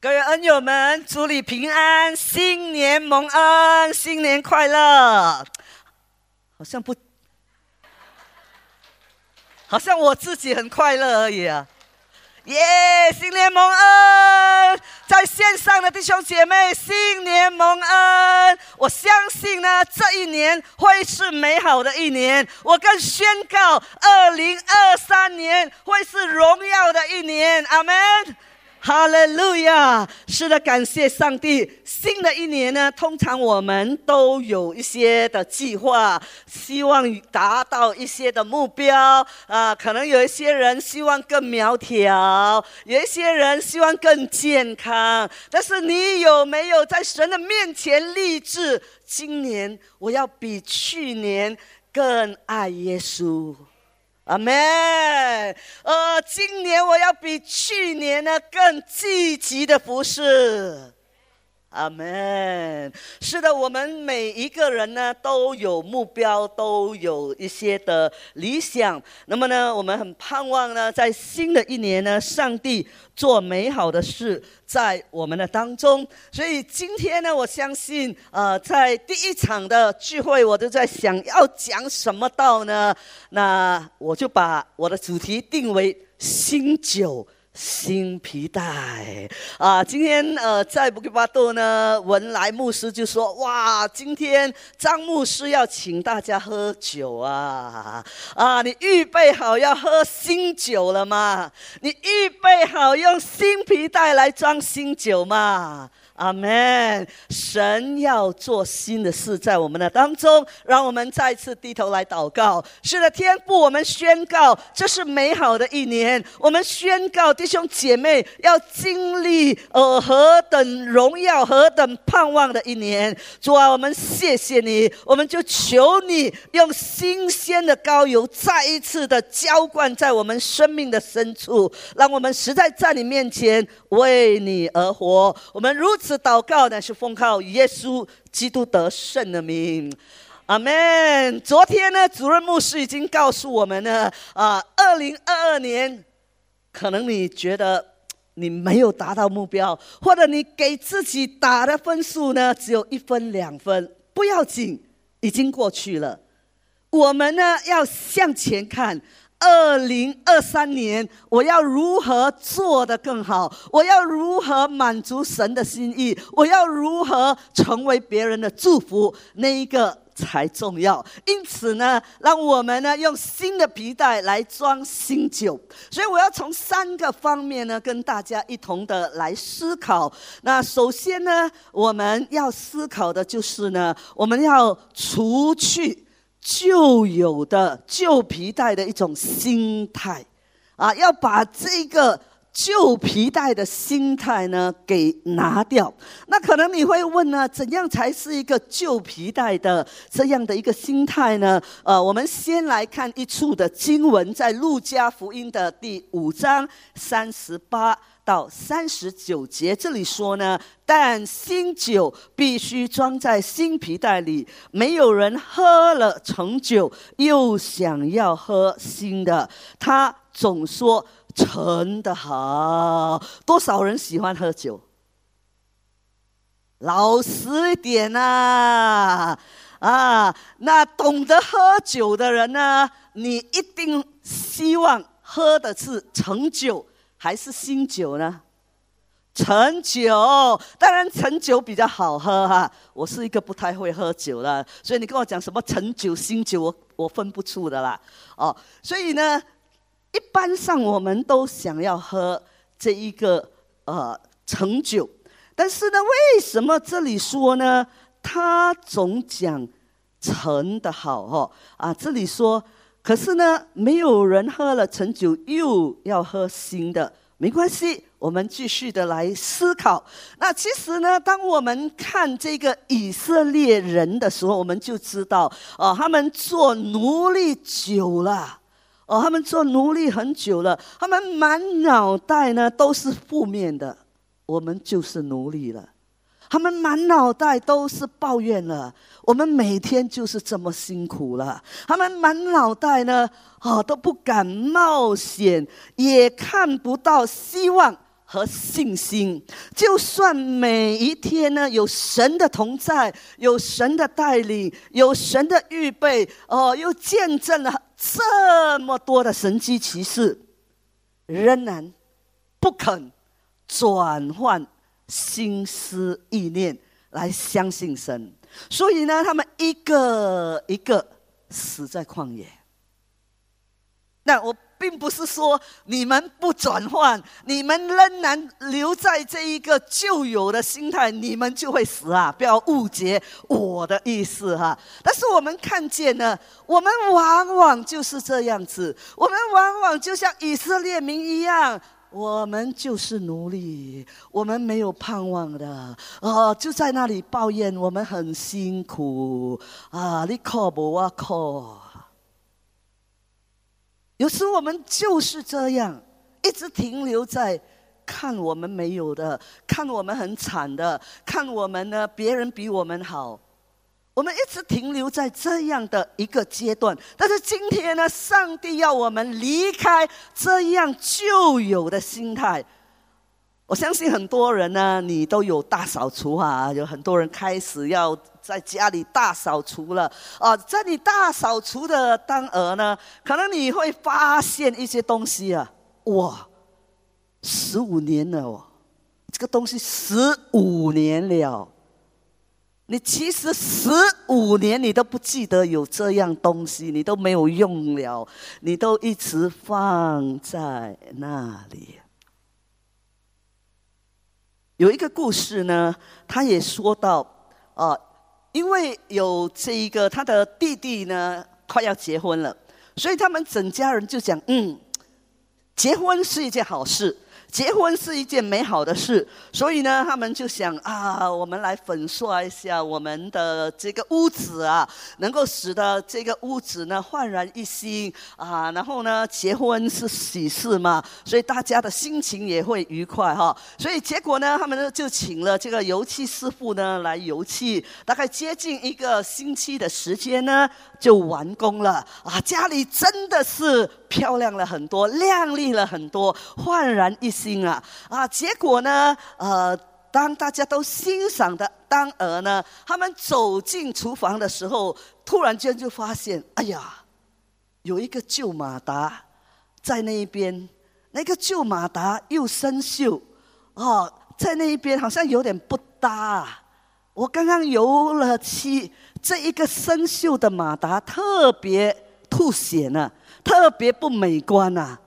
各位恩友们，祝你平安，新年蒙恩，新年快乐。好像不，好像我自己很快乐而已啊。耶！新年蒙恩，在线上的弟兄姐妹，新年蒙恩。我相信呢，这一年会是美好的一年。我更宣告，二零二三年会是荣耀的一年。阿门。哈利路亚！是的，感谢上帝。新的一年呢，通常我们都有一些的计划，希望达到一些的目标啊。可能有一些人希望更苗条，有一些人希望更健康。但是你有没有在神的面前立志，今年我要比去年更爱耶稣？阿妹。呃，今年我要比去年呢更积极的服侍。阿门。是的，我们每一个人呢都有目标，都有一些的理想。那么呢，我们很盼望呢，在新的一年呢，上帝做美好的事。在我们的当中，所以今天呢，我相信，呃，在第一场的聚会，我都在想要讲什么道呢？那我就把我的主题定为新酒。新皮带啊！今天呃，在布吉巴多呢，文莱牧师就说：“哇，今天张牧师要请大家喝酒啊！啊，你预备好要喝新酒了吗？你预备好用新皮带来装新酒吗？”阿门！神要做新的事在我们的当中，让我们再次低头来祷告。是的，天父，我们宣告这是美好的一年。我们宣告弟兄姐妹要经历呃何等荣耀、何等盼望的一年。主啊，我们谢谢你，我们就求你用新鲜的膏油再一次的浇灌在我们生命的深处，让我们实在在你面前为你而活。我们如此。是祷告呢，是奉靠耶稣基督得胜的名，阿门。昨天呢，主任牧师已经告诉我们呢，啊，二零二二年，可能你觉得你没有达到目标，或者你给自己打的分数呢，只有一分两分，不要紧，已经过去了。我们呢，要向前看。二零二三年，我要如何做得更好？我要如何满足神的心意？我要如何成为别人的祝福？那一个才重要。因此呢，让我们呢用新的皮带来装新酒。所以我要从三个方面呢跟大家一同的来思考。那首先呢，我们要思考的就是呢，我们要除去。旧有的旧皮带的一种心态，啊，要把这个旧皮带的心态呢给拿掉。那可能你会问呢，怎样才是一个旧皮带的这样的一个心态呢？呃，我们先来看一处的经文，在路加福音的第五章三十八。到三十九节，这里说呢，但新酒必须装在新皮袋里，没有人喝了陈酒又想要喝新的。他总说陈的好，多少人喜欢喝酒？老实一点呐，啊，那懂得喝酒的人呢，你一定希望喝的是陈酒。还是新酒呢？陈酒，当然陈酒比较好喝哈。我是一个不太会喝酒的，所以你跟我讲什么陈酒、新酒，我我分不出的啦。哦，所以呢，一般上我们都想要喝这一个呃陈酒，但是呢，为什么这里说呢？他总讲陈的好哦啊，这里说。可是呢，没有人喝了陈酒又要喝新的，没关系，我们继续的来思考。那其实呢，当我们看这个以色列人的时候，我们就知道，哦，他们做奴隶久了，哦，他们做奴隶很久了，他们满脑袋呢都是负面的，我们就是奴隶了。他们满脑袋都是抱怨了，我们每天就是这么辛苦了。他们满脑袋呢，啊，都不敢冒险，也看不到希望，和信心。就算每一天呢，有神的同在，有神的带领，有神的预备，哦，又见证了这么多的神迹奇事，仍然不肯转换心思意念来相信神。所以呢，他们一个一个死在旷野。那我。并不是说你们不转换，你们仍然留在这一个旧有的心态，你们就会死啊！不要误解我的意思哈。但是我们看见呢，我们往往就是这样子，我们往往就像以色列民一样，我们就是奴隶，我们没有盼望的哦，就在那里抱怨我们很辛苦啊，你靠不我靠。有时我们就是这样，一直停留在看我们没有的，看我们很惨的，看我们呢别人比我们好，我们一直停留在这样的一个阶段。但是今天呢，上帝要我们离开这样旧有的心态。我相信很多人呢，你都有大扫除啊，有很多人开始要。在家里大扫除了啊，在你大扫除的当儿呢，可能你会发现一些东西啊，哇，十五年了哦，这个东西十五年了，你其实十五年你都不记得有这样东西，你都没有用了，你都一直放在那里。有一个故事呢，他也说到啊。因为有这一个他的弟弟呢，快要结婚了，所以他们整家人就讲，嗯，结婚是一件好事。结婚是一件美好的事，所以呢，他们就想啊，我们来粉刷一下我们的这个屋子啊，能够使得这个屋子呢焕然一新啊。然后呢，结婚是喜事嘛，所以大家的心情也会愉快哈。所以结果呢，他们呢就请了这个油漆师傅呢来油漆，大概接近一个星期的时间呢就完工了啊。家里真的是漂亮了很多，亮丽了很多，焕然一。新啊啊！结果呢？呃，当大家都欣赏的当儿呢，他们走进厨房的时候，突然间就发现，哎呀，有一个旧马达在那一边，那个旧马达又生锈，哦，在那一边好像有点不搭。我刚刚油了漆，这一个生锈的马达特别吐血呢，特别不美观呐。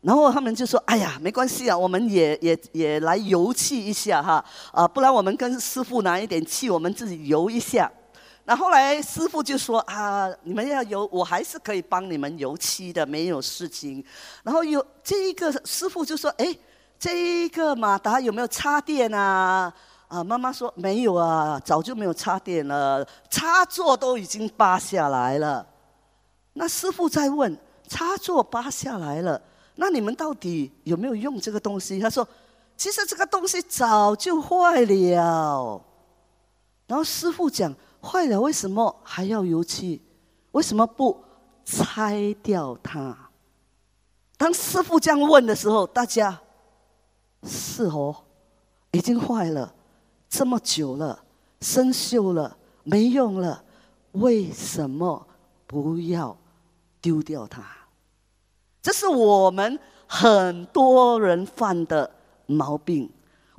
然后他们就说：“哎呀，没关系啊，我们也也也来油漆一下哈，啊，不然我们跟师傅拿一点漆，我们自己油一下。”那后来师傅就说：“啊，你们要油，我还是可以帮你们油漆的，没有事情。”然后有这一个师傅就说：“哎，这一个马达有没有插电啊？”啊，妈妈说：“没有啊，早就没有插电了，插座都已经扒下来了。”那师傅在问：“插座扒下来了？”那你们到底有没有用这个东西？他说：“其实这个东西早就坏了。”然后师傅讲：“坏了，为什么还要油漆？为什么不拆掉它？”当师傅这样问的时候，大家是哦，已经坏了这么久了，生锈了，没用了，为什么不要丢掉它？这是我们很多人犯的毛病。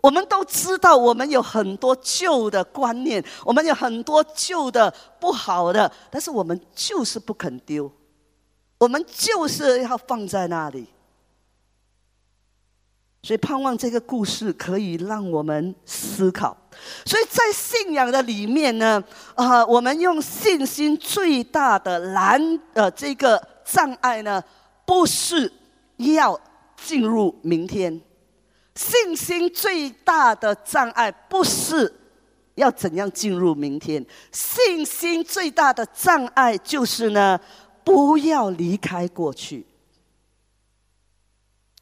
我们都知道，我们有很多旧的观念，我们有很多旧的不好的，但是我们就是不肯丢，我们就是要放在那里。所以，盼望这个故事可以让我们思考。所以在信仰的里面呢，啊，我们用信心最大的难呃这个障碍呢。不是要进入明天，信心最大的障碍不是要怎样进入明天，信心最大的障碍就是呢，不要离开过去。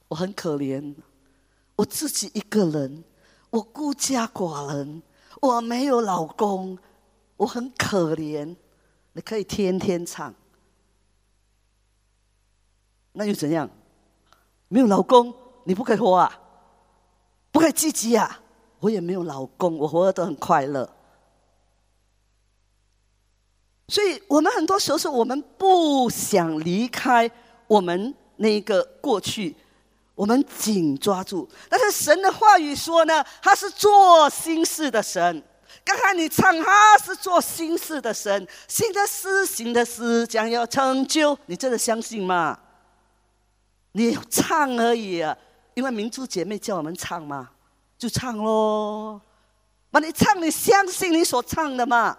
我很可怜，我自己一个人，我孤家寡人，我没有老公，我很可怜。你可以天天唱。那又怎样？没有老公，你不可以活啊！不可以积极啊！我也没有老公，我活得都很快乐。所以我们很多时候是我们不想离开我们那个过去，我们紧抓住。但是神的话语说呢，他是做新事的神。刚才你唱他是做新事的神，新的事、新的事将要成就，你真的相信吗？你唱而已啊，因为民族姐妹叫我们唱嘛，就唱喽。那你唱，你相信你所唱的吗？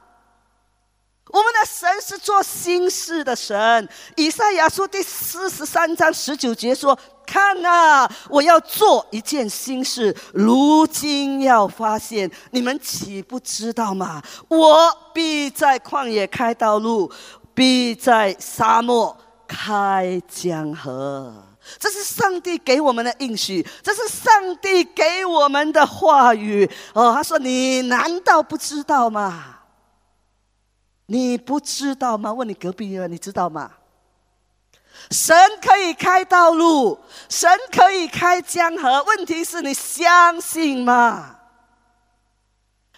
我们的神是做新事的神。以赛亚书第四十三章十九节说：“看呐，我要做一件新事，如今要发现，你们岂不知道吗？我必在旷野开道路，必在沙漠开江河。”这是上帝给我们的应许，这是上帝给我们的话语。哦，他说：“你难道不知道吗？”你不知道吗？问你隔壁的，你知道吗？神可以开道路，神可以开江河。问题是你相信吗？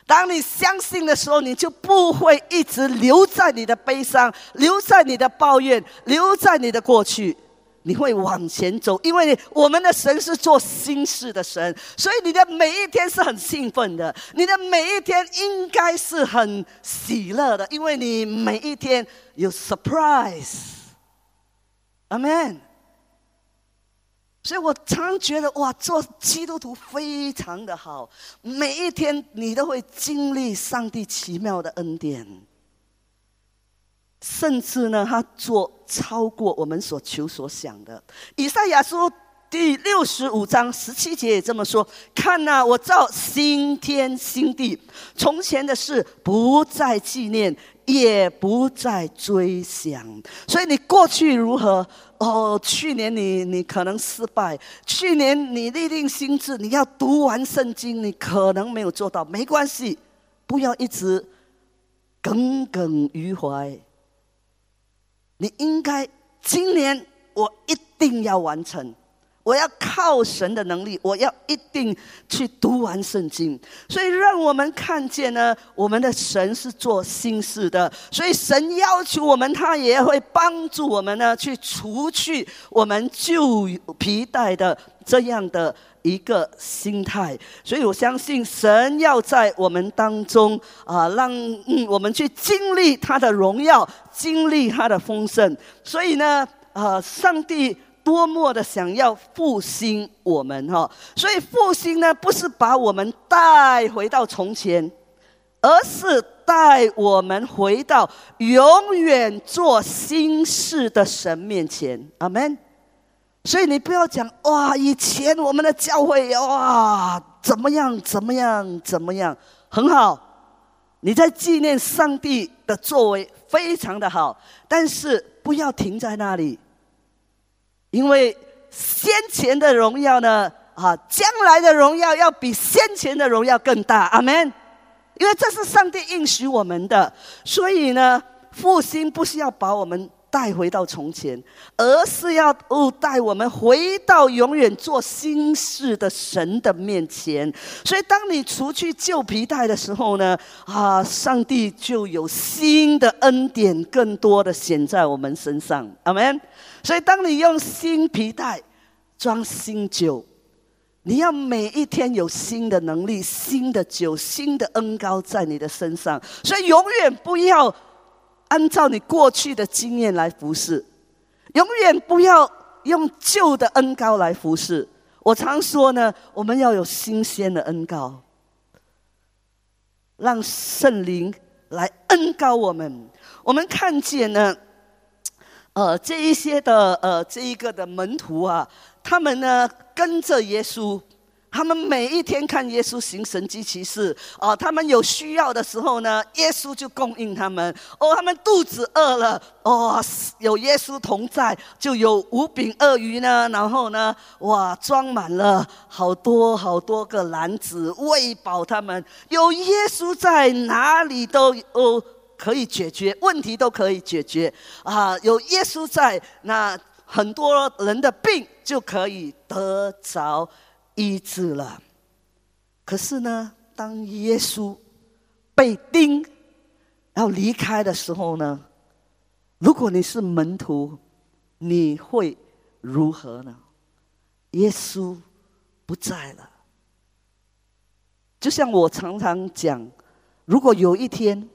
当你相信的时候，你就不会一直留在你的悲伤，留在你的抱怨，留在你的过去。你会往前走，因为我们的神是做新事的神，所以你的每一天是很兴奋的，你的每一天应该是很喜乐的，因为你每一天有 surprise。阿门。所以我常觉得，哇，做基督徒非常的好，每一天你都会经历上帝奇妙的恩典。甚至呢，他做超过我们所求所想的。以赛亚书第六十五章十七节也这么说：“看呐，我造新天新地，从前的事不再纪念，也不再追想。”所以你过去如何？哦，去年你你可能失败，去年你立定心志你要读完圣经，你可能没有做到，没关系，不要一直耿耿于怀。你应该今年我一定要完成，我要靠神的能力，我要一定去读完圣经。所以让我们看见呢，我们的神是做新事的。所以神要求我们，他也会帮助我们呢，去除去我们旧皮带的这样的。一个心态，所以我相信神要在我们当中啊，让嗯我们去经历他的荣耀，经历他的丰盛。所以呢，啊，上帝多么的想要复兴我们哈！所以复兴呢，不是把我们带回到从前，而是带我们回到永远做新事的神面前。阿门。所以你不要讲哇，以前我们的教会哇怎么样怎么样怎么样，很好，你在纪念上帝的作为非常的好，但是不要停在那里，因为先前的荣耀呢啊，将来的荣耀要比先前的荣耀更大，阿门。因为这是上帝应许我们的，所以呢，复兴不是要把我们。带回到从前，而是要哦带我们回到永远做新事的神的面前。所以，当你除去旧皮带的时候呢，啊，上帝就有新的恩典，更多的显在我们身上。阿门。所以，当你用新皮带装新酒，你要每一天有新的能力、新的酒、新的恩膏在你的身上。所以，永远不要。按照你过去的经验来服侍，永远不要用旧的恩膏来服侍。我常说呢，我们要有新鲜的恩膏，让圣灵来恩膏我们。我们看见呢，呃，这一些的呃，这一个的门徒啊，他们呢跟着耶稣。他们每一天看耶稣行神迹奇事，哦，他们有需要的时候呢，耶稣就供应他们。哦，他们肚子饿了，哦，有耶稣同在，就有五饼二鱼呢。然后呢，哇，装满了好多好多个篮子，喂饱他们。有耶稣在哪里都哦可以解决问题，都可以解决啊。有耶稣在，那很多人的病就可以得着。医治了，可是呢，当耶稣被钉要离开的时候呢，如果你是门徒，你会如何呢？耶稣不在了，就像我常常讲，如果有一天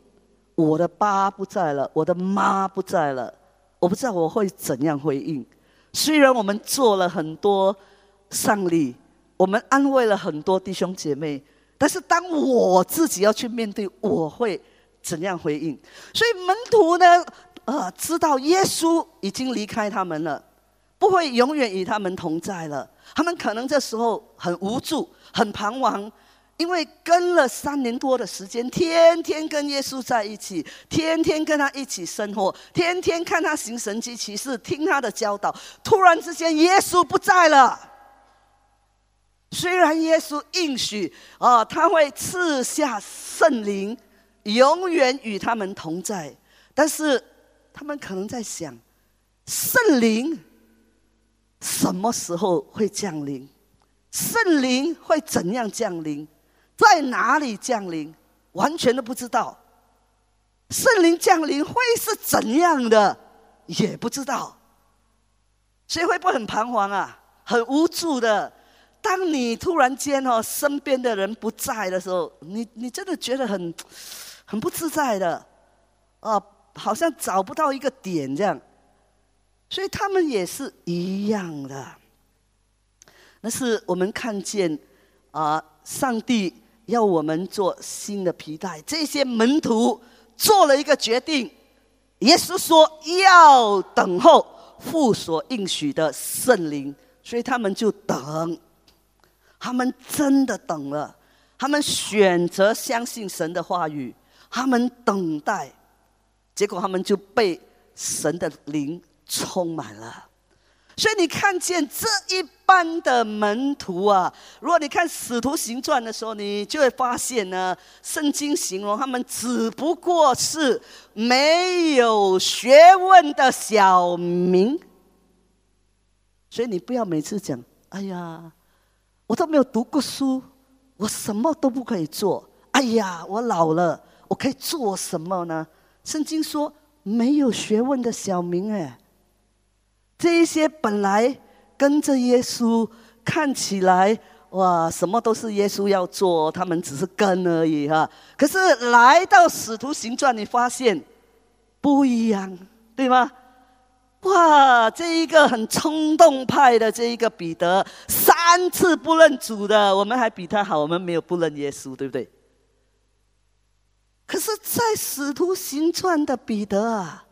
我的爸不在了，我的妈不在了，我不知道我会怎样回应。虽然我们做了很多丧礼，我们安慰了很多弟兄姐妹，但是当我自己要去面对，我会怎样回应？所以门徒呢，呃，知道耶稣已经离开他们了。不会永远与他们同在了。他们可能这时候很无助、很彷徨，因为跟了三年多的时间，天天跟耶稣在一起，天天跟他一起生活，天天看他行神迹奇事，听他的教导。突然之间，耶稣不在了。虽然耶稣应许啊，他会赐下圣灵，永远与他们同在，但是他们可能在想，圣灵。什么时候会降临？圣灵会怎样降临？在哪里降临？完全都不知道。圣灵降临会是怎样的？也不知道。所以会不很彷徨啊？很无助的。当你突然间哦，身边的人不在的时候，你你真的觉得很很不自在的，啊，好像找不到一个点这样。所以他们也是一样的。那是我们看见啊，上帝要我们做新的皮带。这些门徒做了一个决定，耶稣说要等候父所应许的圣灵，所以他们就等。他们真的等了，他们选择相信神的话语，他们等待，结果他们就被神的灵。充满了，所以你看见这一班的门徒啊，如果你看《使徒行传》的时候，你就会发现呢，圣经形容他们只不过是没有学问的小民。所以你不要每次讲：“哎呀，我都没有读过书，我什么都不可以做。”哎呀，我老了，我可以做什么呢？圣经说没有学问的小民，哎。这一些本来跟着耶稣，看起来哇，什么都是耶稣要做，他们只是跟而已哈。可是来到使徒行传，你发现不一样，对吗？哇，这一个很冲动派的这一个彼得，三次不认主的，我们还比他好，我们没有不认耶稣，对不对？可是，在使徒行传的彼得啊，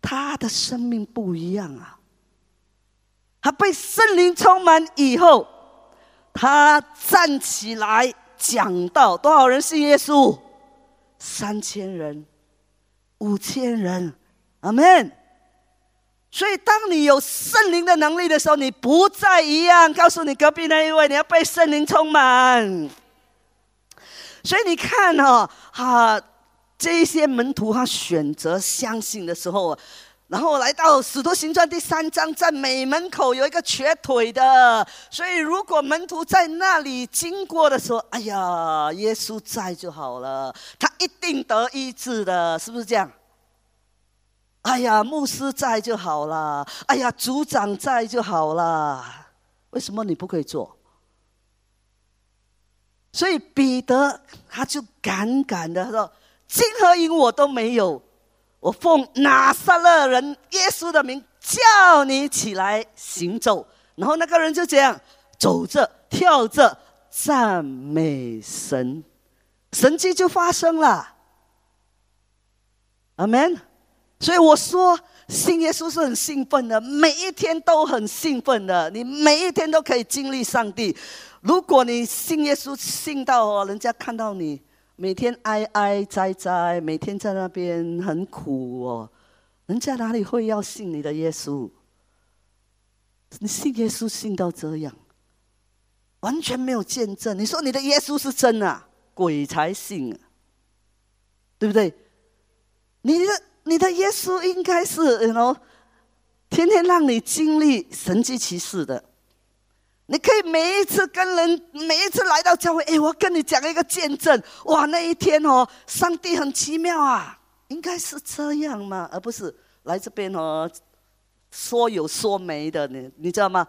他的生命不一样啊。他被圣灵充满以后，他站起来讲道，多少人信耶稣？三千人，五千人，阿门。所以，当你有圣灵的能力的时候，你不再一样。告诉你隔壁那一位，你要被圣灵充满。所以你看哈，哈，这些门徒他选择相信的时候。然后来到《使徒行传》第三章，在美门口有一个瘸腿的，所以如果门徒在那里经过的时候，哎呀，耶稣在就好了，他一定得医治的，是不是这样？哎呀，牧师在就好了，哎呀，组长在就好了，为什么你不可以做？所以彼得他就敢敢的说：“金和银我都没有。”我奉拿撒勒人耶稣的名叫你起来行走，然后那个人就这样走着跳着赞美神，神迹就发生了。阿门。所以我说信耶稣是很兴奋的，每一天都很兴奋的，你每一天都可以经历上帝。如果你信耶稣信到哦，人家看到你。每天哀哀哉哉，每天在那边很苦哦。人家哪里会要信你的耶稣？你信耶稣信到这样，完全没有见证。你说你的耶稣是真啊？鬼才信啊，对不对？你的你的耶稣应该是，然后天天让你经历神迹奇事的。你可以每一次跟人，每一次来到教会，哎，我跟你讲一个见证，哇，那一天哦，上帝很奇妙啊，应该是这样嘛？而不是来这边哦，说有说没的，你你知道吗？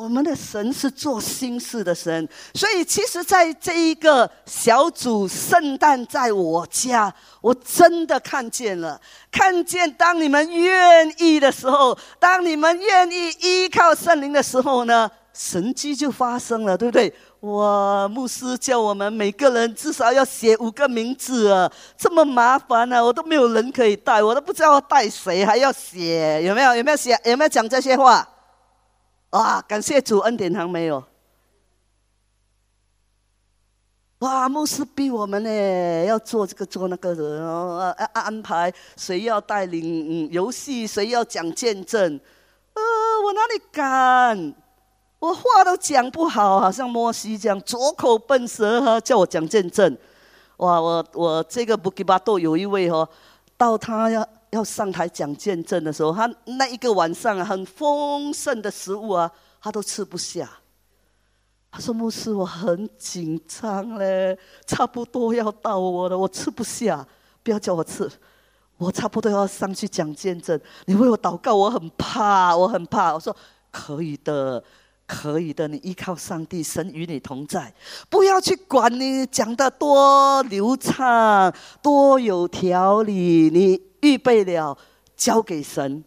我们的神是做心事的神，所以其实，在这一个小组圣诞在我家，我真的看见了，看见当你们愿意的时候，当你们愿意依靠圣灵的时候呢，神迹就发生了，对不对？哇，牧师叫我们每个人至少要写五个名字啊，这么麻烦啊，我都没有人可以带，我都不知道带谁，还要写，有没有？有没有写？有没有讲这些话？哇！感谢主恩典堂没有。哇！牧师逼我们呢，要做这个做那个的哦，安安排谁要带领游戏，谁要讲见证。呃，我哪里敢？我话都讲不好，好像摩西这样左口笨舌哈，叫我讲见证。哇！我我这个布吉巴多有一位哦，到他要。要上台讲见证的时候，他那一个晚上啊，很丰盛的食物啊，他都吃不下。他说：“牧师，我很紧张嘞，差不多要到我了，我吃不下，不要叫我吃，我差不多要上去讲见证。你为我祷告，我很怕，我很怕。”我说：“可以的，可以的，你依靠上帝，神与你同在，不要去管你讲的多流畅，多有条理，你。”预备了，交给神。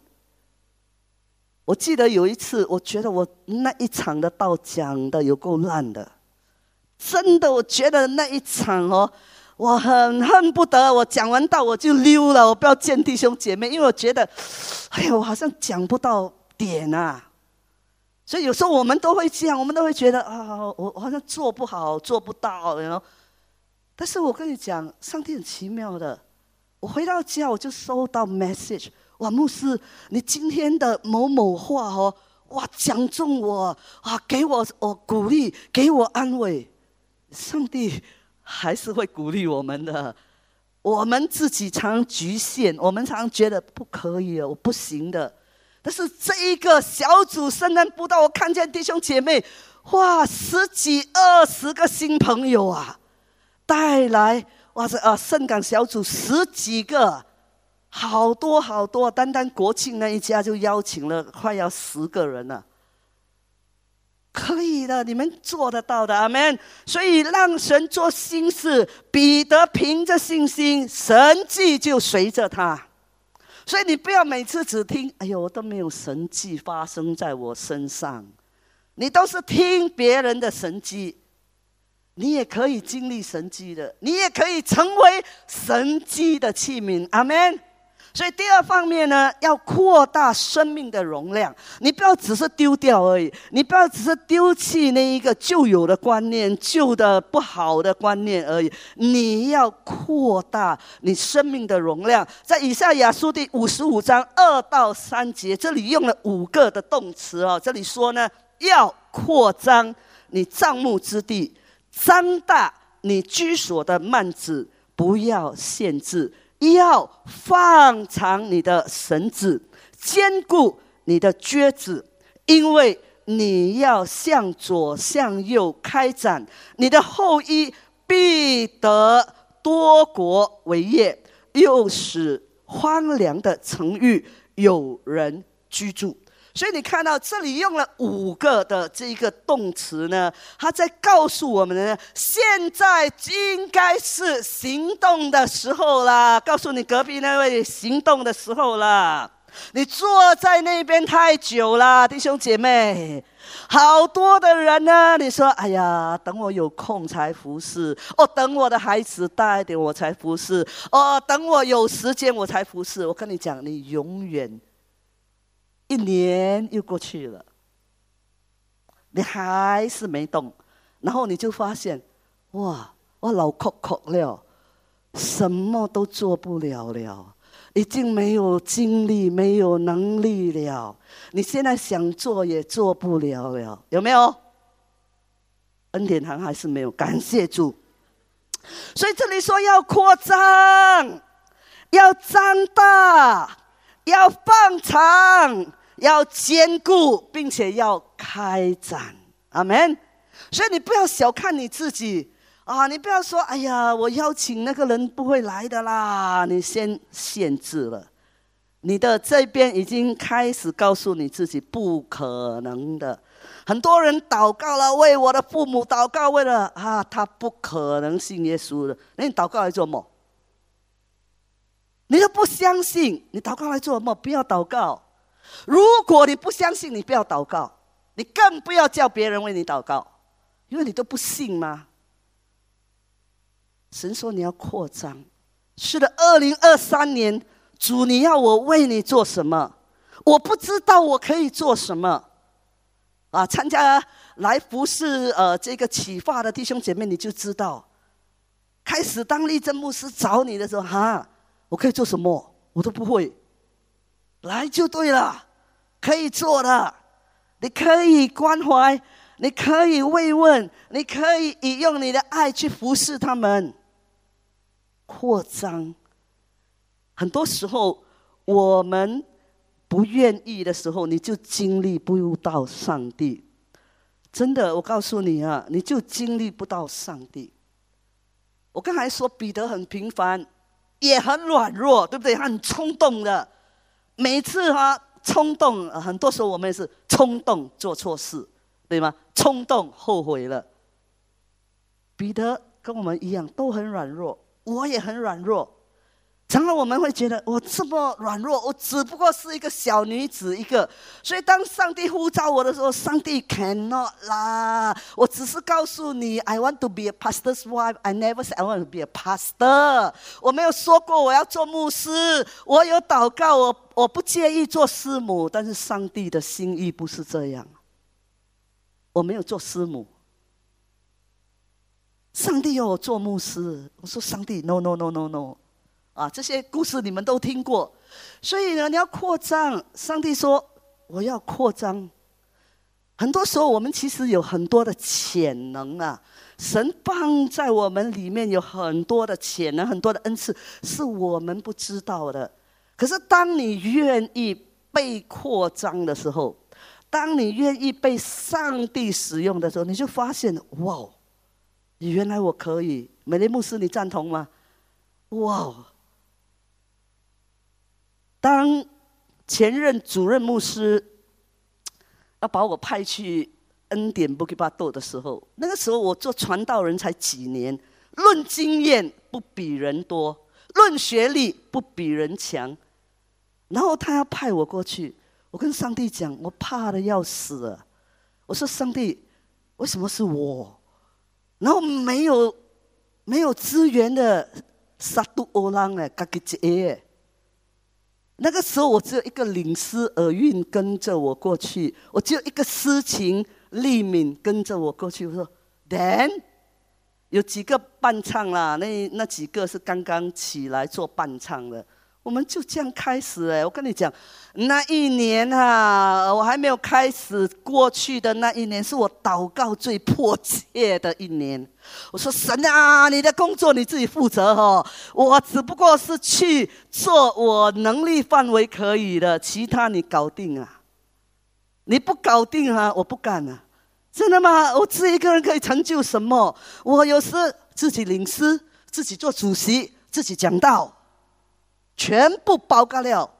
我记得有一次，我觉得我那一场的道讲的有够烂的，真的，我觉得那一场哦，我很恨不得我讲完道我就溜了，我不要见弟兄姐妹，因为我觉得，哎呀，我好像讲不到点啊。所以有时候我们都会这样，我们都会觉得啊，我我好像做不好，做不到，然后，但是我跟你讲，上帝很奇妙的。我回到家，我就收到 message，哇，牧师，你今天的某某话哦，哇，讲中我，啊，给我我鼓励，给我安慰。上帝还是会鼓励我们的，我们自己常局限，我们常觉得不可以，我不行的。但是这一个小组圣诞布道，我看见弟兄姐妹，哇，十几二十个新朋友啊，带来。哇塞啊！圣港小组十几个，好多好多，单单国庆那一家就邀请了快要十个人了。可以的，你们做得到的，阿门。所以让神做心事，彼得凭着信心，神迹就随着他。所以你不要每次只听，哎呦，我都没有神迹发生在我身上，你都是听别人的神迹。你也可以经历神迹的，你也可以成为神迹的器皿，阿门。所以第二方面呢，要扩大生命的容量。你不要只是丢掉而已，你不要只是丢弃那一个旧有的观念、旧的不好的观念而已。你要扩大你生命的容量。在以赛亚书第五十五章二到三节，这里用了五个的动词哦。这里说呢，要扩张你帐幕之地。张大你居所的幔子，不要限制；要放长你的绳子，坚固你的橛子，因为你要向左向右开展，你的后裔必得多国为业，又使荒凉的城域有人居住。所以你看到这里用了五个的这一个动词呢，他在告诉我们呢，现在应该是行动的时候啦。告诉你隔壁那位行动的时候啦。你坐在那边太久了，弟兄姐妹，好多的人呢。你说，哎呀，等我有空才服侍，哦，等我的孩子大一点我才服侍，哦，等我有时间我才服侍。我跟你讲，你永远。一年又过去了，你还是没动，然后你就发现，哇，我老哭哭了，什么都做不了了，已经没有精力，没有能力了。你现在想做也做不了了，有没有？恩典堂还是没有，感谢主。所以这里说要扩张，要张大。要放长，要兼顾，并且要开展。阿门。所以你不要小看你自己啊！你不要说：“哎呀，我邀请那个人不会来的啦。”你先限制了，你的这边已经开始告诉你自己不可能的。很多人祷告了，为我的父母祷告，为了啊，他不可能信耶稣的。那你祷告来做什么？你都不相信，你祷告来做什么？不要祷告。如果你不相信，你不要祷告，你更不要叫别人为你祷告。因为你都不信吗？神说你要扩张，是的。二零二三年，主你要我为你做什么？我不知道我可以做什么。啊，参加来服侍呃这个启发的弟兄姐妹，你就知道，开始当立正牧师找你的时候，哈，我可以做什么？我都不会，来就对了，可以做的，你可以关怀。你可以慰问，你可以以用你的爱去服侍他们，扩张。很多时候，我们不愿意的时候，你就经历不到上帝。真的，我告诉你啊，你就经历不到上帝。我刚才说彼得很平凡，也很软弱，对不对？他很冲动的，每次他冲动，很多时候我们也是冲动做错事。对吗？冲动后悔了。彼得跟我们一样，都很软弱，我也很软弱。常常我们会觉得我这么软弱，我只不过是一个小女子一个。所以当上帝呼召我的时候，上帝 cannot 啦。我只是告诉你，I want to be a pastor's wife. I never said I want to be a pastor. 我没有说过我要做牧师。我有祷告，我我不介意做师母，但是上帝的心意不是这样。我没有做师母，上帝要我做牧师。我说上帝，no no no no no，啊，这些故事你们都听过，所以呢，你要扩张。上帝说我要扩张。很多时候，我们其实有很多的潜能啊，神放在我们里面有很多的潜能，很多的恩赐是我们不知道的。可是，当你愿意被扩张的时候，当你愿意被上帝使用的时候，你就发现哇，原来我可以。美丽牧师，你赞同吗？哇！当前任主任牧师要把我派去恩典布吉巴豆的时候，那个时候我做传道人才几年，论经验不比人多，论学历不比人强，然后他要派我过去。我跟上帝讲，我怕的要死。我说：“上帝，为什么是我？然后没有没有资源的杀毒欧朗哎，嘎吉杰。那个时候我只有一个领师耳韵跟着我过去，我只有一个诗情丽敏跟着我过去。我说：‘Then 有几个伴唱啦？那那几个是刚刚起来做伴唱的。’我们就这样开始哎，我跟你讲，那一年啊，我还没有开始过去的那一年，是我祷告最迫切的一年。我说神啊，你的工作你自己负责哦，我只不过是去做我能力范围可以的，其他你搞定啊。你不搞定啊，我不干啊。真的吗？我自己一个人可以成就什么？我有时自己领诗，自己做主席，自己讲道。全部包干了，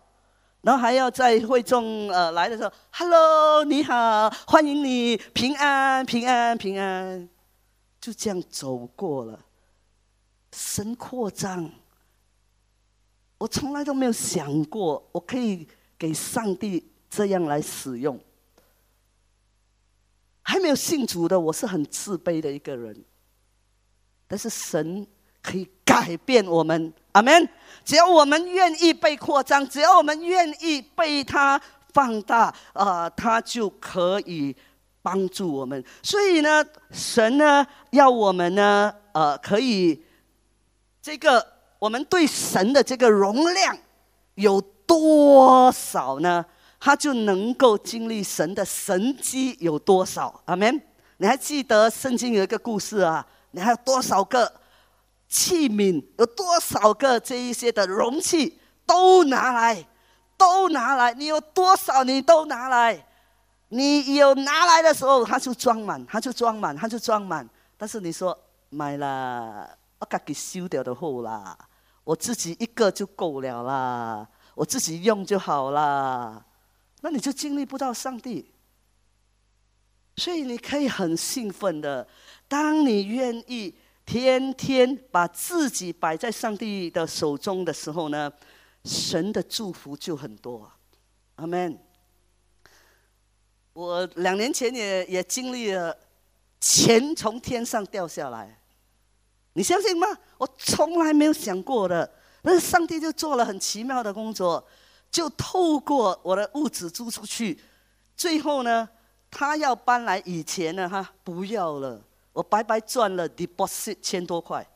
然后还要在会众呃来的时候，Hello，你好，欢迎你，平安，平安，平安，就这样走过了。神扩张，我从来都没有想过，我可以给上帝这样来使用。还没有信主的，我是很自卑的一个人，但是神可以改变我们。阿门！只要我们愿意被扩张，只要我们愿意被他放大，啊，他就可以帮助我们。所以呢，神呢要我们呢，呃，可以这个我们对神的这个容量有多少呢？他就能够经历神的神机有多少？阿门！你还记得圣经有一个故事啊？你还有多少个？器皿有多少个？这一些的容器都拿来，都拿来。你有多少，你都拿来。你有拿来的时候，他就装满，他就装满，他就装满。但是你说买了，我自己修掉的好啦，我自己一个就够了啦，我自己用就好啦，那你就经历不到上帝。所以你可以很兴奋的，当你愿意天天把自己摆在上帝的手中的时候呢，神的祝福就很多。阿门。我两年前也也经历了钱从天上掉下来，你相信吗？我从来没有想过的，但是上帝就做了很奇妙的工作，就透过我的屋子租出去，最后呢。他要搬来以前呢，哈，不要了，我白白赚了 deposit 千多块。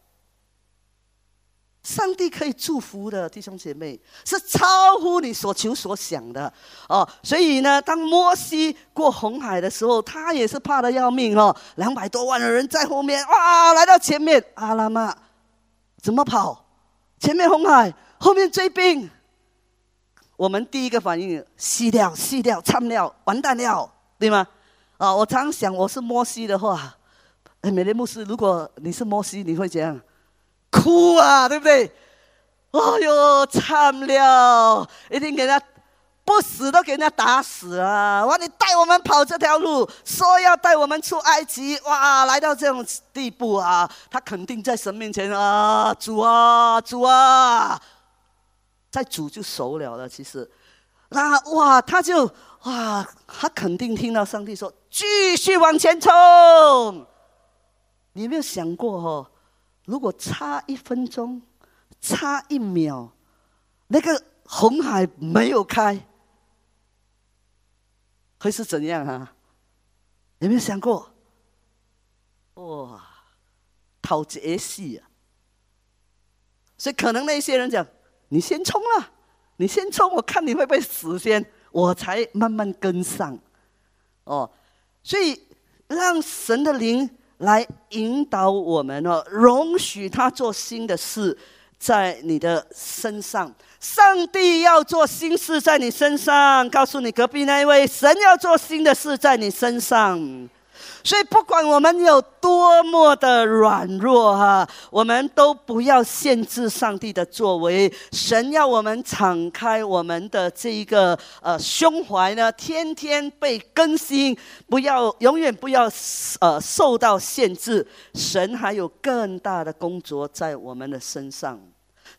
上帝可以祝福的弟兄姐妹，是超乎你所求所想的哦。所以呢，当摩西过红海的时候，他也是怕的要命哦。两百多万的人在后面，哇，来到前面，阿拉玛怎么跑？前面红海，后面追兵。我们第一个反应，吸掉，吸掉，惨掉，完蛋了。对吗？啊，我常想，我是摩西的话，哎，美莲牧师，如果你是摩西，你会怎样？哭啊，对不对？哎呦，惨了，一定给他不死都给人家打死啊！哇，你带我们跑这条路，说要带我们出埃及，哇，来到这种地步啊，他肯定在神面前啊，主啊，主啊，在主就熟了了。其实，那哇，他就。哇，他肯定听到上帝说：“继续往前冲。”你有没有想过哦？如果差一分钟、差一秒，那个红海没有开，会是怎样啊？有没有想过？哇，讨劫戏啊！所以可能那些人讲：“你先冲啊，你先冲，我看你会不会死先。”我才慢慢跟上，哦，所以让神的灵来引导我们哦，容许他做新的事在你的身上。上帝要做新事在你身上，告诉你隔壁那一位，神要做新的事在你身上。所以，不管我们有多么的软弱哈，我们都不要限制上帝的作为。神要我们敞开我们的这一个呃胸怀呢，天天被更新，不要永远不要呃受到限制。神还有更大的工作在我们的身上。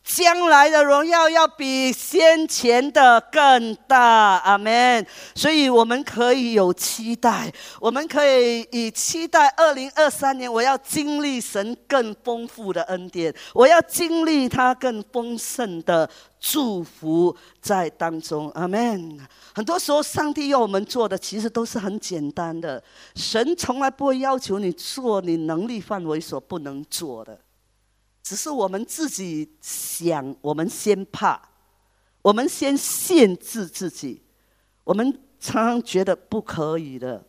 将来的荣耀要比先前的更大，阿门。所以我们可以有期待，我们可以以期待二零二三年，我要经历神更丰富的恩典，我要经历他更丰盛的祝福在当中，阿门。很多时候，上帝要我们做的，其实都是很简单的。神从来不会要求你做你能力范围所不能做的。只是我们自己想，我们先怕，我们先限制自己，我们常常觉得不可以的。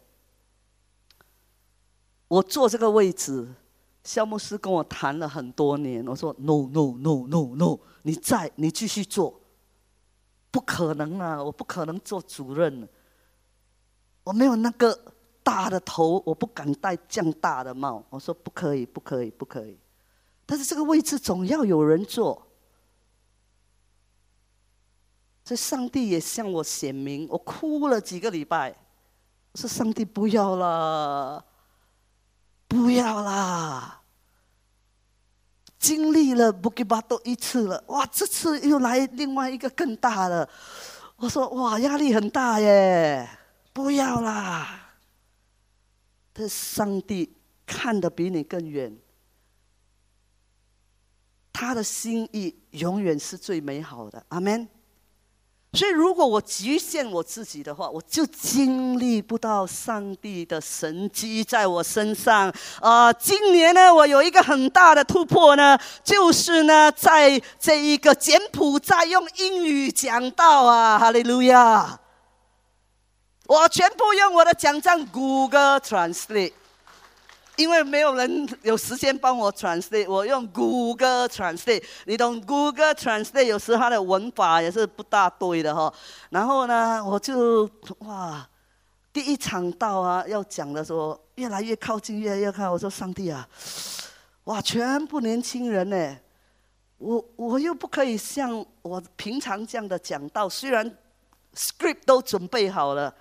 我坐这个位置，肖牧师跟我谈了很多年，我说 no no no no no，你在，你继续做，不可能啊，我不可能做主任，我没有那个大的头，我不敢戴这样大的帽，我说不可以，不可以，不可以。但是这个位置总要有人坐，所以上帝也向我显明，我哭了几个礼拜，说上帝不要了，不要啦，经历了布吉巴多一次了，哇，这次又来另外一个更大的，我说哇，压力很大耶，不要啦，这上帝看得比你更远。他的心意永远是最美好的，阿门。所以，如果我局限我自己的话，我就经历不到上帝的神迹在我身上。啊，今年呢，我有一个很大的突破呢，就是呢，在这一个柬埔寨用英语讲道啊，哈利路亚！我全部用我的讲章 Google Translate。因为没有人有时间帮我 translate，我用 Google Translate。你懂 Google Translate？有时它的文法也是不大对的哈。然后呢，我就哇，第一场到啊，要讲的时候越来越靠近，越来越靠。我说上帝啊，哇，全部年轻人呢，我我又不可以像我平常这样的讲道，虽然 script 都准备好了。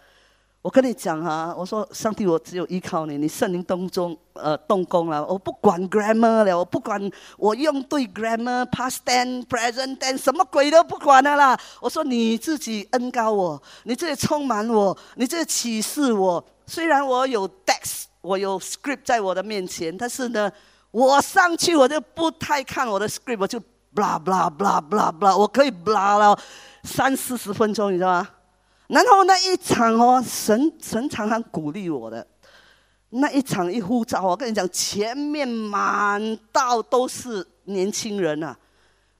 我跟你讲啊，我说上帝，我只有依靠你，你圣灵当中呃动工了，我不管 grammar 了，我不管我用对 grammar，past tense，present tense，什么鬼都不管了啦。我说你自己恩高我，你自己充满我，你自己启示我。虽然我有 text，我有 script 在我的面前，但是呢，我上去我就不太看我的 script，我就 blah blah blah blah blah，我可以 blah 了三四十分钟，你知道吗？然后那一场哦，神神常常鼓励我的，那一场一呼召，我跟你讲，前面满道都是年轻人啊。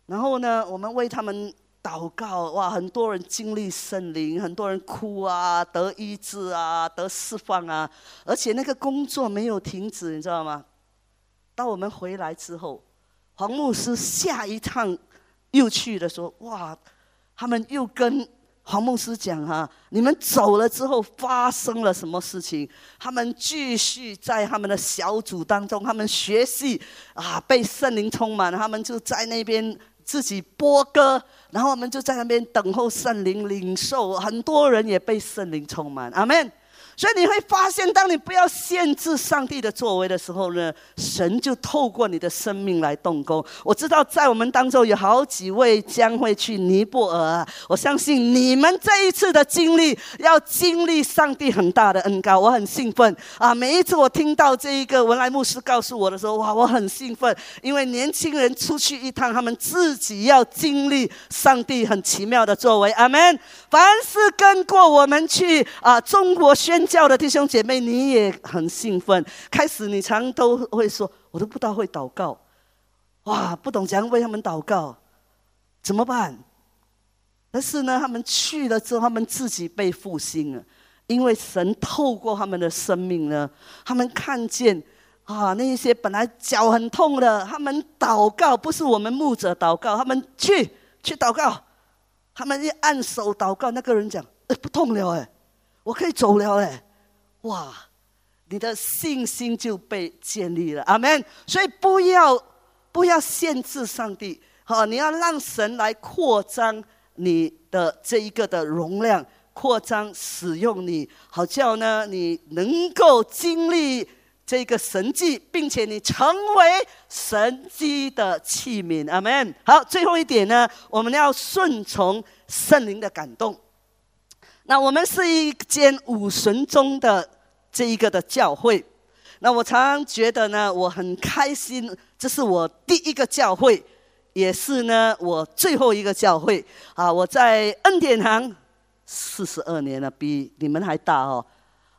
然后呢，我们为他们祷告，哇，很多人经历圣灵，很多人哭啊，得医治啊，得释放啊，而且那个工作没有停止，你知道吗？当我们回来之后，黄牧师下一趟又去的时候，哇，他们又跟。黄牧师讲哈，你们走了之后发生了什么事情？他们继续在他们的小组当中，他们学习啊，被圣灵充满，他们就在那边自己播歌，然后我们就在那边等候圣灵领受，很多人也被圣灵充满，阿门。所以你会发现，当你不要限制上帝的作为的时候呢，神就透过你的生命来动工。我知道在我们当中有好几位将会去尼泊尔，我相信你们这一次的经历要经历上帝很大的恩高，我很兴奋啊！每一次我听到这一个文莱牧师告诉我的时候，哇，我很兴奋，因为年轻人出去一趟，他们自己要经历上帝很奇妙的作为。阿门。凡是跟过我们去啊，中国宣。教的弟兄姐妹，你也很兴奋。开始你常都会说：“我都不知道会祷告，哇，不懂怎样为他们祷告，怎么办？”但是呢，他们去了之后，他们自己被复兴了，因为神透过他们的生命呢，他们看见啊，那一些本来脚很痛的，他们祷告，不是我们牧者祷告，他们去去祷告，他们一按手祷告，那个人讲：“哎，不痛了，哎。”我可以走了哎，哇！你的信心就被建立了，阿门。所以不要不要限制上帝，好，你要让神来扩张你的这一个的容量，扩张使用你，好叫呢你能够经历这个神迹，并且你成为神迹的器皿，阿门。好，最后一点呢，我们要顺从圣灵的感动。那我们是一间五神中的这一个的教会，那我常常觉得呢，我很开心，这是我第一个教会，也是呢我最后一个教会啊！我在恩典堂四十二年了，比你们还大哦，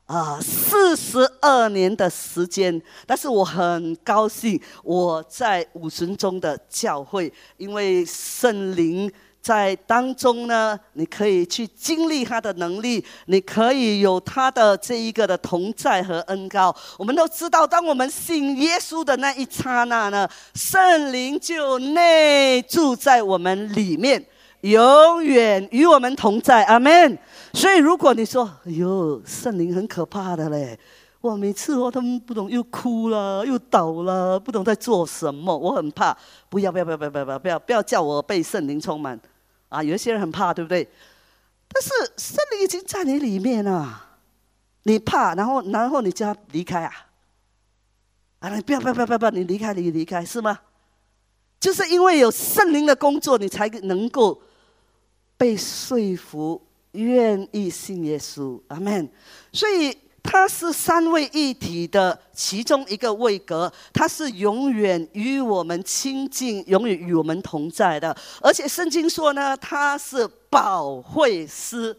啊，四十二年的时间，但是我很高兴我在五神中的教会，因为圣灵。在当中呢，你可以去经历他的能力，你可以有他的这一个的同在和恩高。我们都知道，当我们信耶稣的那一刹那呢，圣灵就内住在我们里面，永远与我们同在。阿门。所以，如果你说：“哎呦，圣灵很可怕的嘞！”哇，每次哦，他们不懂又哭了，又倒了，不懂在做什么，我很怕。不要，不要，不要，不要，不要，不要，不要叫我被圣灵充满。啊，有一些人很怕，对不对？但是圣灵已经在你里面了，你怕，然后然后你就要离开啊！啊，你不要不要不要不要，你离开你离开是吗？就是因为有圣灵的工作，你才能够被说服，愿意信耶稣。阿门。所以。它是三位一体的其中一个位格，它是永远与我们亲近，永远与我们同在的。而且圣经说呢，它是保惠师，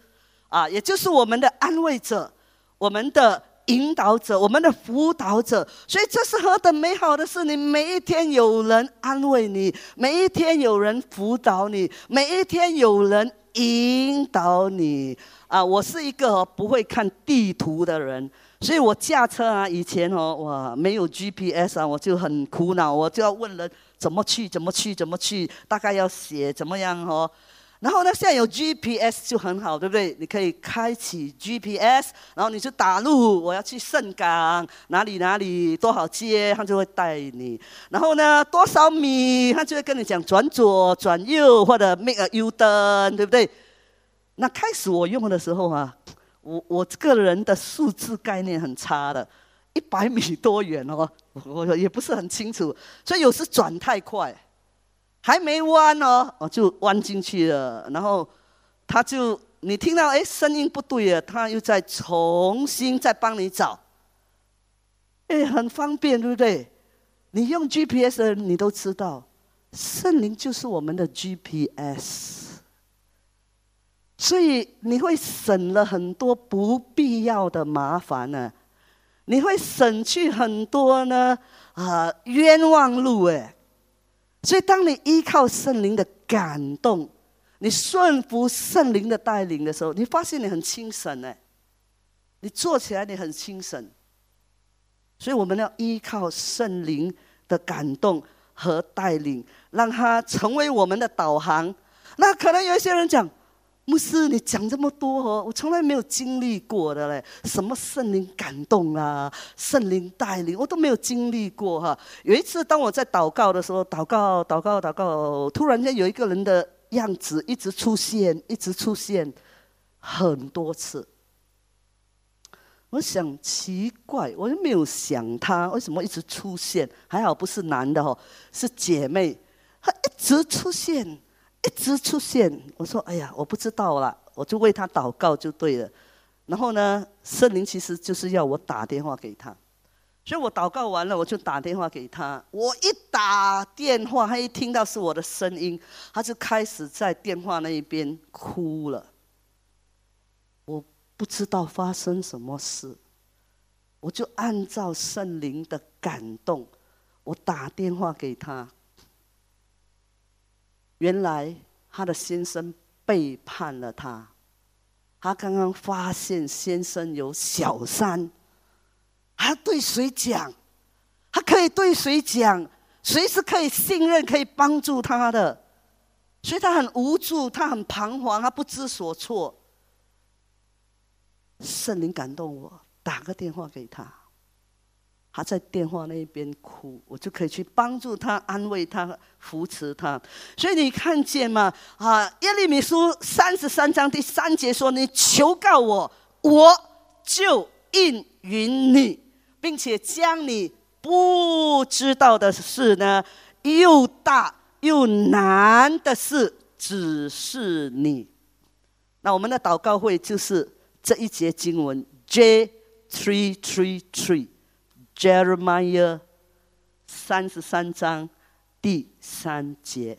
啊，也就是我们的安慰者，我们的引导者，我们的辅导者。所以这是何等美好的事！你每一天有人安慰你，每一天有人辅导你，每一天有人引导你。啊，我是一个不会看地图的人，所以我驾车啊，以前哦，哇，没有 GPS 啊，我就很苦恼，我就要问人怎么去，怎么去，怎么去，大概要写怎么样哦。然后呢，现在有 GPS 就很好，对不对？你可以开启 GPS，然后你就打入我要去圣港哪里哪里多少街，他就会带你。然后呢，多少米，他就会跟你讲转左、转右或者 make a U turn，对不对？那开始我用的时候啊，我我个人的数字概念很差的，一百米多远哦，我也不是很清楚，所以有时转太快。还没弯哦，我就弯进去了。然后他就你听到哎声音不对了，他又再重新再帮你找。哎，很方便，对不对？你用 GPS 你都知道，圣灵就是我们的 GPS，所以你会省了很多不必要的麻烦呢。你会省去很多呢啊冤枉路哎。所以，当你依靠圣灵的感动，你顺服圣灵的带领的时候，你发现你很清醒哎，你做起来你很清醒。所以，我们要依靠圣灵的感动和带领，让它成为我们的导航。那可能有一些人讲。牧师，你讲这么多哦，我从来没有经历过的嘞。什么圣灵感动啊，圣灵带领，我都没有经历过哈。有一次，当我在祷告的时候，祷告、祷告、祷告，突然间有一个人的样子一直出现，一直出现很多次。我想奇怪，我又没有想他为什么一直出现。还好不是男的哦，是姐妹，他一直出现。一直出现，我说：“哎呀，我不知道了。”我就为他祷告就对了。然后呢，圣灵其实就是要我打电话给他，所以我祷告完了，我就打电话给他。我一打电话，他一听到是我的声音，他就开始在电话那一边哭了。我不知道发生什么事，我就按照圣灵的感动，我打电话给他。原来他的先生背叛了他，他刚刚发现先生有小三，他对谁讲？他可以对谁讲？谁是可以信任、可以帮助他的？所以他很无助，他很彷徨，他不知所措。圣灵感动我，打个电话给他。他在电话那边哭，我就可以去帮助他、安慰他、扶持他。所以你看见吗？啊，耶利米书三十三章第三节说：“你求告我，我就应允你，并且将你不知道的事呢，又大又难的事指示你。”那我们的祷告会就是这一节经文：J three three three。Jeremiah 三十三章第三节，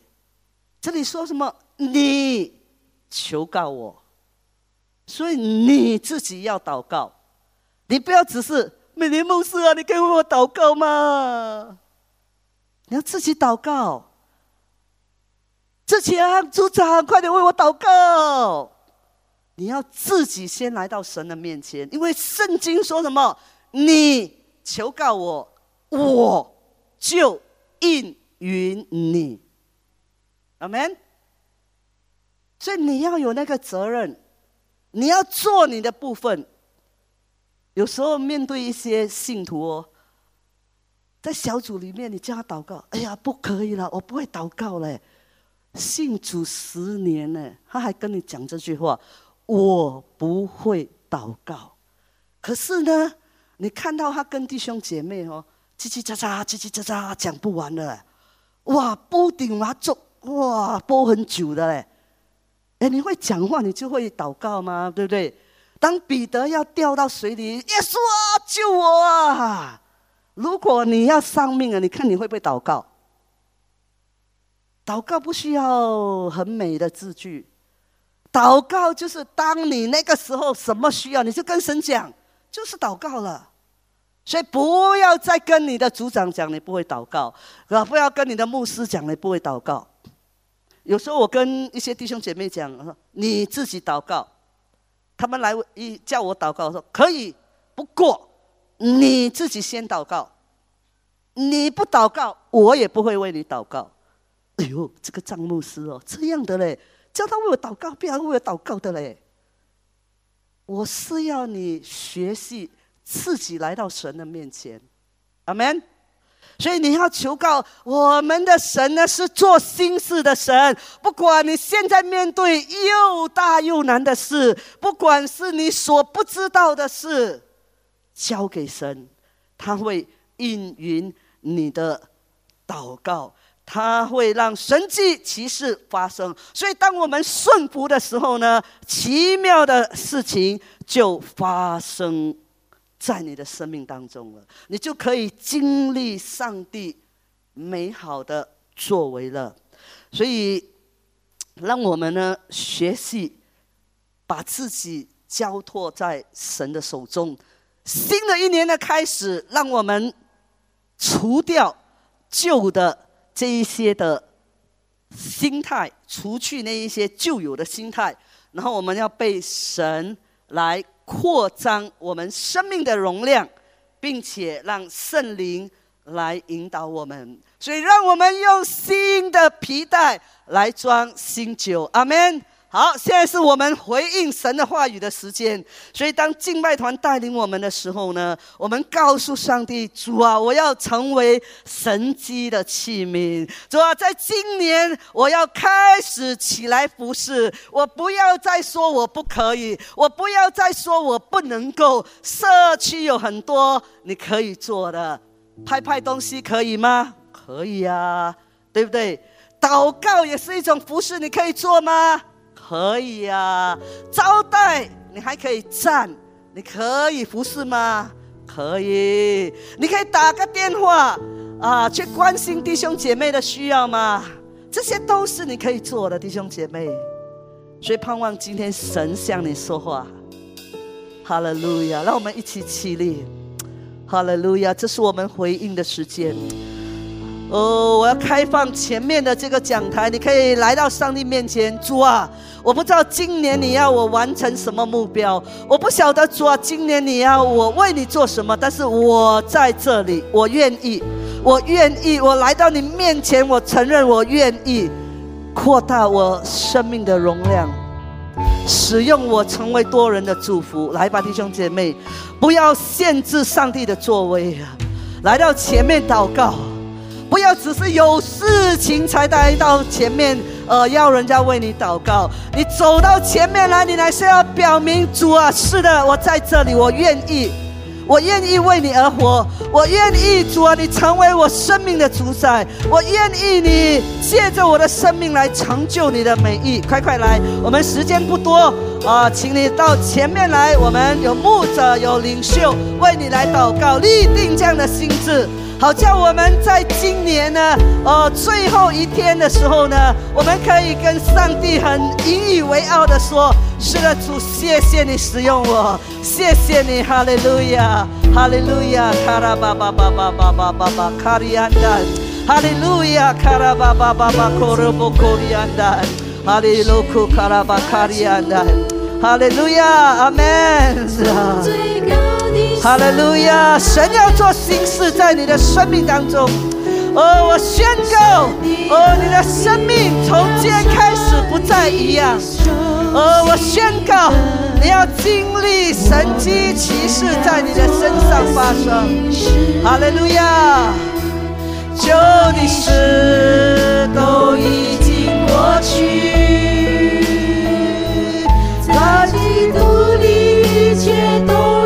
这里说什么？你求告我，所以你自己要祷告，你不要只是美莲牧师啊，你可以为我祷告吗？你要自己祷告。志强组长，快点为我祷告。你要自己先来到神的面前，因为圣经说什么？你。求告我，我就应允你。阿门。所以你要有那个责任，你要做你的部分。有时候面对一些信徒哦，在小组里面，你叫他祷告，哎呀，不可以了，我不会祷告嘞。信主十年呢，他还跟你讲这句话，我不会祷告。可是呢？你看到他跟弟兄姐妹哦，叽叽喳喳，叽叽喳喳，讲不完的，哇，波顶麻粥，哇，播很久的嘞。哎，你会讲话，你就会祷告吗？对不对？当彼得要掉到水里，耶稣啊，救我啊！如果你要丧命啊，你看你会不会祷告？祷告不需要很美的字句，祷告就是当你那个时候什么需要，你就跟神讲，就是祷告了。所以不要再跟你的组长讲你不会祷告，啊，不要跟你的牧师讲你不会祷告。有时候我跟一些弟兄姐妹讲，说你自己祷告，他们来一叫我祷告，我说可以，不过你自己先祷告，你不祷告，我也不会为你祷告。哎呦，这个张牧师哦，这样的嘞，叫他为我祷告，不要为我祷告的嘞。我是要你学习自己来到神的面前，阿门。所以你要求告我们的神呢，是做心事的神。不管你现在面对又大又难的事，不管是你所不知道的事，交给神，他会应允你的祷告。他会让神迹奇事发生，所以当我们顺服的时候呢，奇妙的事情就发生在你的生命当中了，你就可以经历上帝美好的作为了。所以，让我们呢学习把自己交托在神的手中。新的一年的开始，让我们除掉旧的。这一些的心态，除去那一些旧有的心态，然后我们要被神来扩张我们生命的容量，并且让圣灵来引导我们。所以，让我们用新的皮带来装新酒。阿门。好，现在是我们回应神的话语的时间。所以，当敬拜团带领我们的时候呢，我们告诉上帝：主啊，我要成为神机的器皿。主啊，在今年我要开始起来服侍。我不要再说我不可以，我不要再说我不能够。社区有很多你可以做的，拍拍东西可以吗？可以呀，对不对？祷告也是一种服侍，你可以做吗？可以呀，招待你还可以站，你可以服侍吗？可以，你可以打个电话啊，去关心弟兄姐妹的需要吗？这些都是你可以做的，弟兄姐妹。所以盼望今天神向你说话。哈利路亚，让我们一起起立。哈利路亚，这是我们回应的时间。哦，我要开放前面的这个讲台，你可以来到上帝面前，主啊。我不知道今年你要我完成什么目标，我不晓得主啊，今年你要我为你做什么？但是我在这里，我愿意，我愿意，我来到你面前，我承认我愿意扩大我生命的容量，使用我成为多人的祝福。来吧，弟兄姐妹，不要限制上帝的作为啊！来到前面祷告，不要只是有事情才来到前面。呃，要人家为你祷告，你走到前面来，你还是要表明主啊，是的，我在这里，我愿意，我愿意为你而活，我愿意主啊，你成为我生命的主宰，我愿意你借着我的生命来成就你的美意。快快来，我们时间不多啊，请你到前面来，我们有牧者，有领袖为你来祷告，立定这样的心智。好叫我们在今年呢，呃，最后一天的时候呢，我们可以跟上帝很引以为傲的说：“是的，主，谢谢你使用我，谢谢你，哈利路亚，哈利路亚，卡拉巴巴巴巴巴巴巴巴卡里安达，哈利路亚，卡拉巴巴巴巴科罗波科里安达，哈利路库卡拉巴卡里安达，哈利路亚，阿门。哈利路亚！神要做新事在你的生命当中。哦，我宣告，哦，你的生命从今天开始不再一样。哦，我宣告，你要经历神迹奇事在你的身上发生。哈利路亚！旧的事都已经过去，在基督里一切都。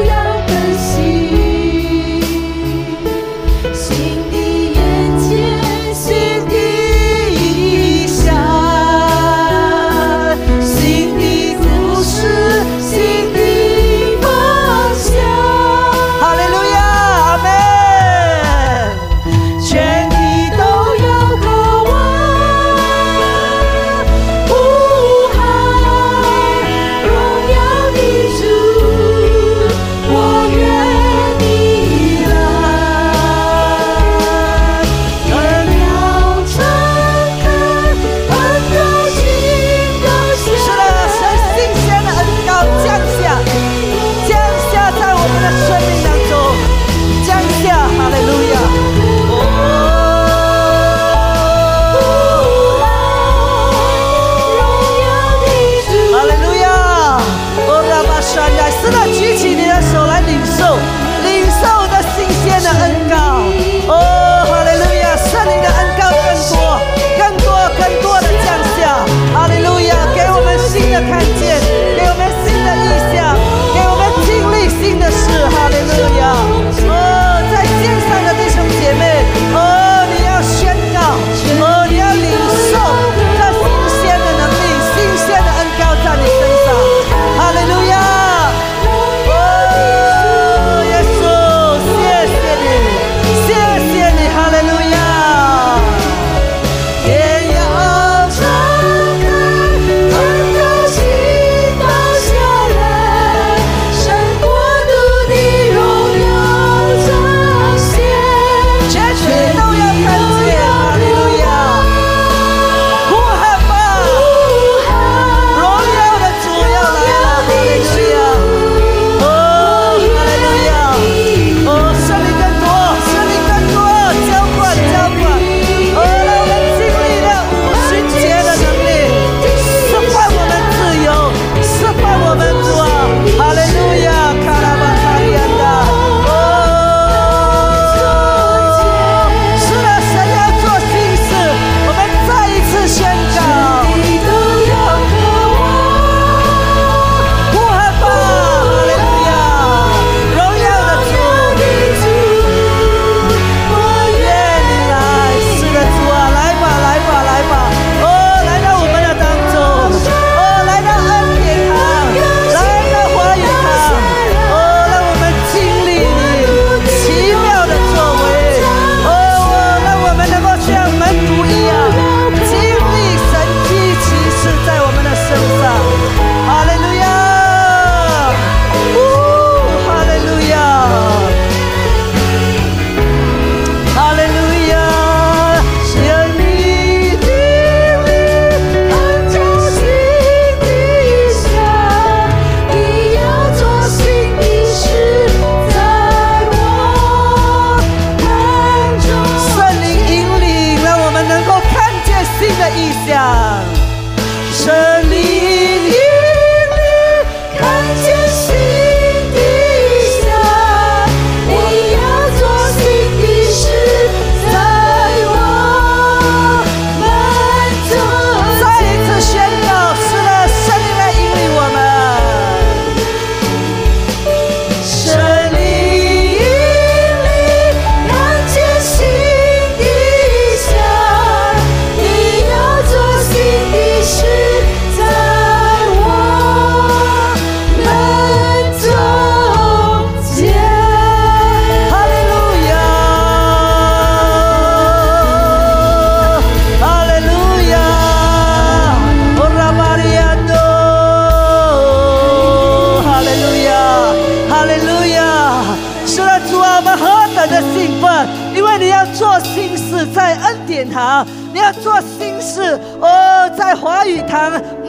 山奈斯的举起。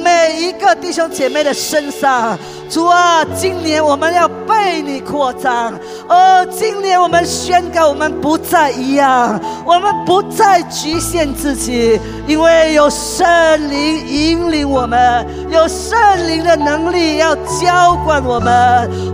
每一个弟兄姐妹的身上，主啊，今年我们要被你扩张哦，今年我们宣告，我们不再一样，我们不再局限自己，因为有圣灵引领我们，有圣灵的能力要浇灌我们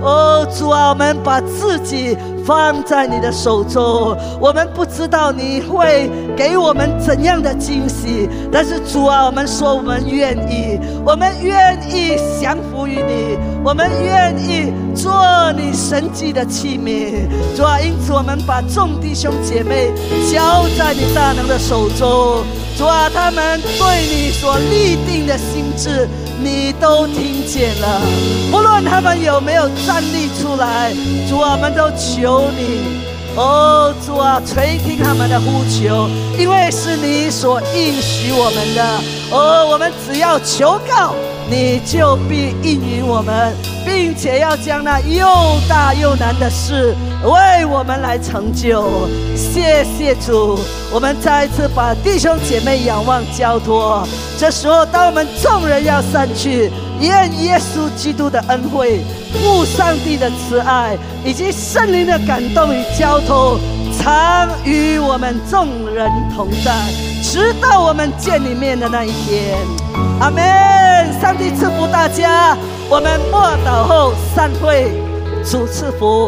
哦，主啊，我们把自己。放在你的手中，我们不知道你会给我们怎样的惊喜，但是主啊，我们说我们愿意，我们愿意降服于你，我们愿意做你神迹的器皿。主啊，因此我们把众弟兄姐妹交在你大能的手中。主啊，他们对你所立定的心智。你都听见了，不论他们有没有站立出来，主啊，我们都求你，哦，主啊，垂听他们的呼求，因为是你所应许我们的，哦，我们只要求告，你就必应允我们，并且要将那又大又难的事为我们来成就。谢谢主，我们再一次把弟兄姐妹仰望交托。这时候，当我们众人要散去，愿耶稣基督的恩惠、父上帝的慈爱以及圣灵的感动与交通，常与我们众人同在，直到我们见你面的那一天。阿门！上帝赐福大家。我们默祷后散会，主赐福。